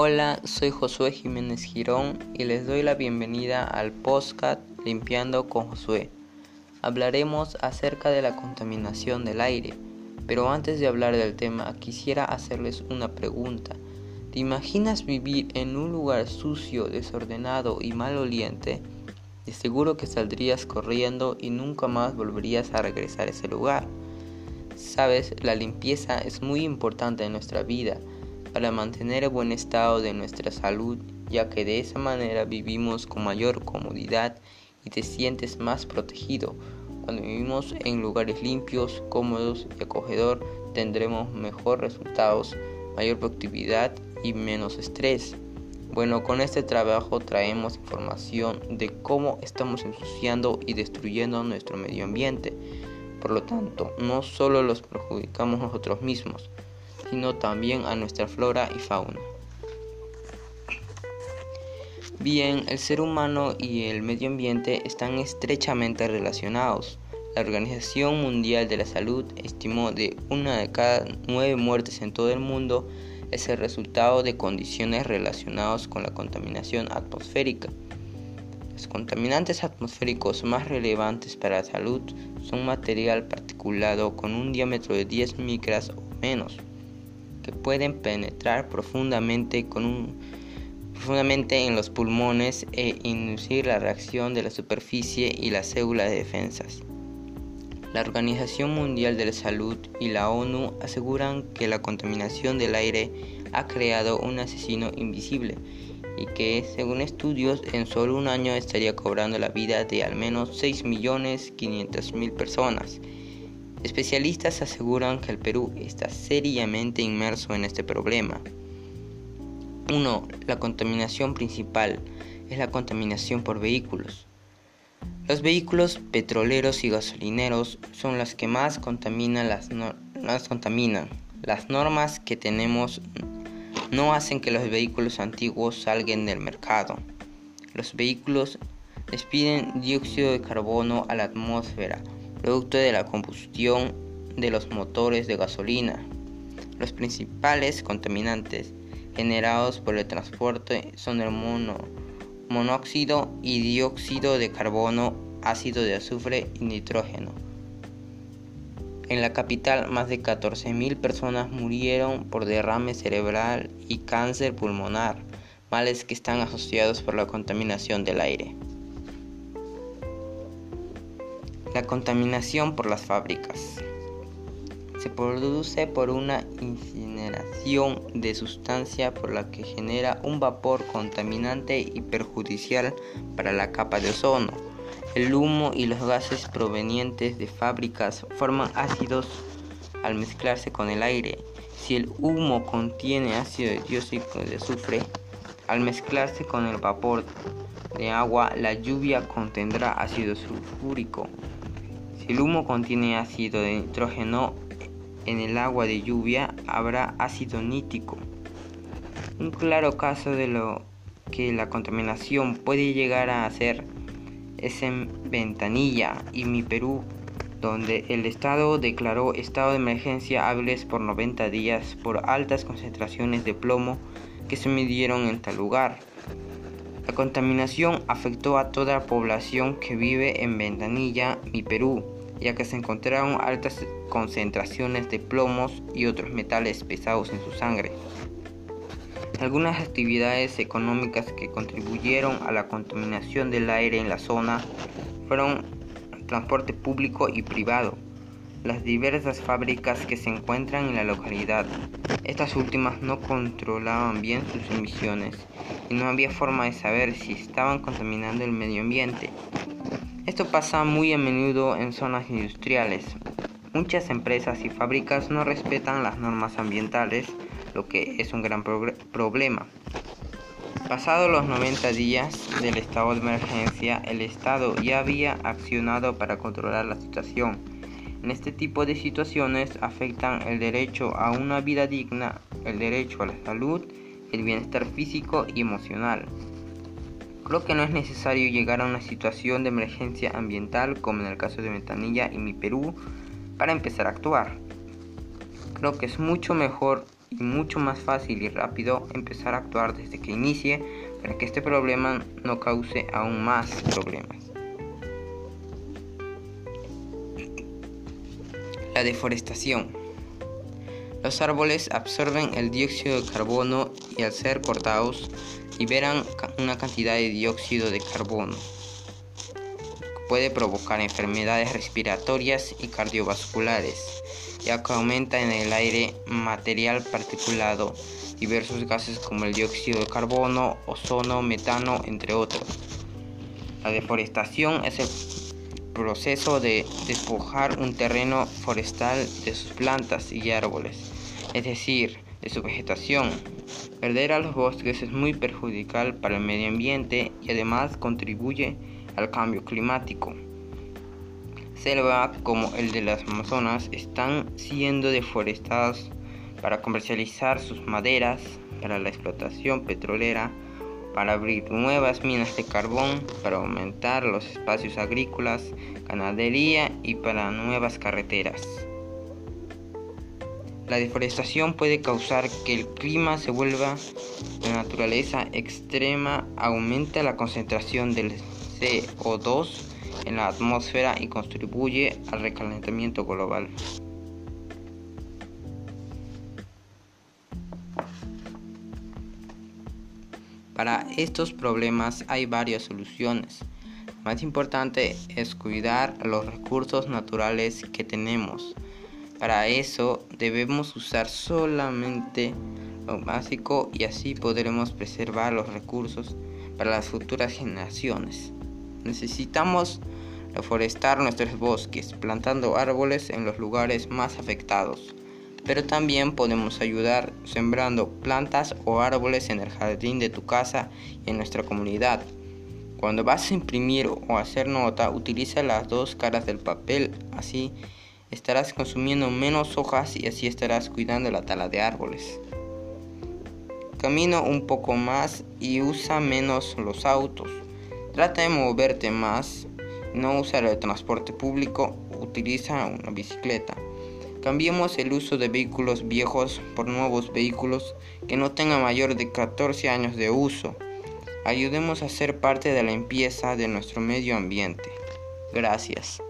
Hola, soy Josué Jiménez Girón y les doy la bienvenida al podcast Limpiando con Josué. Hablaremos acerca de la contaminación del aire, pero antes de hablar del tema quisiera hacerles una pregunta. ¿Te imaginas vivir en un lugar sucio, desordenado y maloliente? De seguro que saldrías corriendo y nunca más volverías a regresar a ese lugar. Sabes, la limpieza es muy importante en nuestra vida para mantener el buen estado de nuestra salud, ya que de esa manera vivimos con mayor comodidad y te sientes más protegido. Cuando vivimos en lugares limpios, cómodos y acogedor, tendremos mejores resultados, mayor productividad y menos estrés. Bueno, con este trabajo traemos información de cómo estamos ensuciando y destruyendo nuestro medio ambiente. Por lo tanto, no solo los perjudicamos nosotros mismos, sino también a nuestra flora y fauna. Bien, el ser humano y el medio ambiente están estrechamente relacionados. La Organización Mundial de la Salud estimó de una de cada nueve muertes en todo el mundo es el resultado de condiciones relacionadas con la contaminación atmosférica. Los contaminantes atmosféricos más relevantes para la salud son material particulado con un diámetro de 10 micras o menos, que pueden penetrar profundamente, profundamente en los pulmones e inducir la reacción de la superficie y las células de defensas. La Organización Mundial de la Salud y la ONU aseguran que la contaminación del aire ha creado un asesino invisible y que, según estudios, en solo un año estaría cobrando la vida de al menos 6.500.000 personas. Especialistas aseguran que el Perú está seriamente inmerso en este problema. 1. La contaminación principal es la contaminación por vehículos. Los vehículos petroleros y gasolineros son los que más contaminan las. Las normas que tenemos no hacen que los vehículos antiguos salgan del mercado. Los vehículos despiden dióxido de carbono a la atmósfera producto de la combustión de los motores de gasolina. Los principales contaminantes generados por el transporte son el monóxido y dióxido de carbono, ácido de azufre y nitrógeno. En la capital, más de 14.000 personas murieron por derrame cerebral y cáncer pulmonar, males que están asociados por la contaminación del aire. La contaminación por las fábricas se produce por una incineración de sustancia por la que genera un vapor contaminante y perjudicial para la capa de ozono. El humo y los gases provenientes de fábricas forman ácidos al mezclarse con el aire. Si el humo contiene ácido dióxido de azufre, al mezclarse con el vapor de agua, la lluvia contendrá ácido sulfúrico. El humo contiene ácido de nitrógeno, en el agua de lluvia habrá ácido nítrico. Un claro caso de lo que la contaminación puede llegar a hacer es en Ventanilla y mi Perú, donde el Estado declaró estado de emergencia hábiles por 90 días por altas concentraciones de plomo que se midieron en tal lugar. La contaminación afectó a toda la población que vive en Ventanilla, mi Perú, ya que se encontraron altas concentraciones de plomos y otros metales pesados en su sangre. Algunas actividades económicas que contribuyeron a la contaminación del aire en la zona fueron transporte público y privado, las diversas fábricas que se encuentran en la localidad. Estas últimas no controlaban bien sus emisiones y no había forma de saber si estaban contaminando el medio ambiente. Esto pasa muy a menudo en zonas industriales. Muchas empresas y fábricas no respetan las normas ambientales, lo que es un gran problema. Pasados los 90 días del estado de emergencia, el Estado ya había accionado para controlar la situación. En este tipo de situaciones afectan el derecho a una vida digna, el derecho a la salud, el bienestar físico y emocional. Creo que no es necesario llegar a una situación de emergencia ambiental como en el caso de Ventanilla y mi Perú para empezar a actuar. Creo que es mucho mejor y mucho más fácil y rápido empezar a actuar desde que inicie para que este problema no cause aún más problemas. La deforestación. Los árboles absorben el dióxido de carbono y al ser cortados liberan una cantidad de dióxido de carbono puede provocar enfermedades respiratorias y cardiovasculares, ya que aumenta en el aire material particulado, diversos gases como el dióxido de carbono, ozono, metano, entre otros. La deforestación es el proceso de despojar un terreno forestal de sus plantas y árboles, es decir, de su vegetación. Perder a los bosques es muy perjudicial para el medio ambiente y además contribuye al cambio climático. Selva como el de las Amazonas están siendo deforestadas para comercializar sus maderas, para la explotación petrolera, para abrir nuevas minas de carbón, para aumentar los espacios agrícolas, ganadería y para nuevas carreteras. La deforestación puede causar que el clima se vuelva de naturaleza extrema, aumenta la concentración del CO2 en la atmósfera y contribuye al recalentamiento global. Para estos problemas hay varias soluciones. Más importante es cuidar los recursos naturales que tenemos. Para eso debemos usar solamente lo básico y así podremos preservar los recursos para las futuras generaciones. Necesitamos reforestar nuestros bosques, plantando árboles en los lugares más afectados. Pero también podemos ayudar sembrando plantas o árboles en el jardín de tu casa y en nuestra comunidad. Cuando vas a imprimir o hacer nota, utiliza las dos caras del papel, así estarás consumiendo menos hojas y así estarás cuidando la tala de árboles. Camina un poco más y usa menos los autos. Trata de moverte más, no usar el transporte público, utiliza una bicicleta. Cambiemos el uso de vehículos viejos por nuevos vehículos que no tengan mayor de 14 años de uso. Ayudemos a ser parte de la limpieza de nuestro medio ambiente. Gracias.